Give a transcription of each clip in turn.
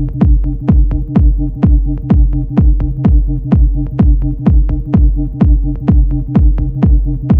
Thank you.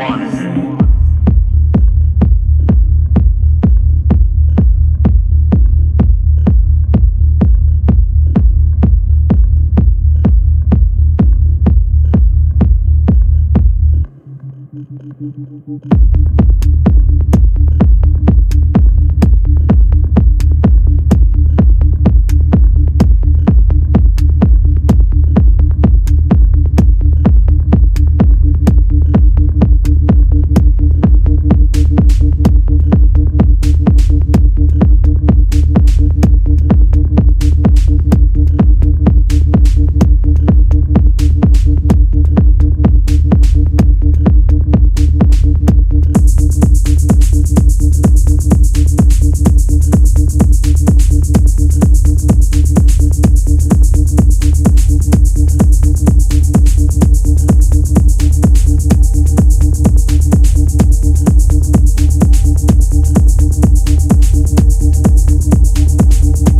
one.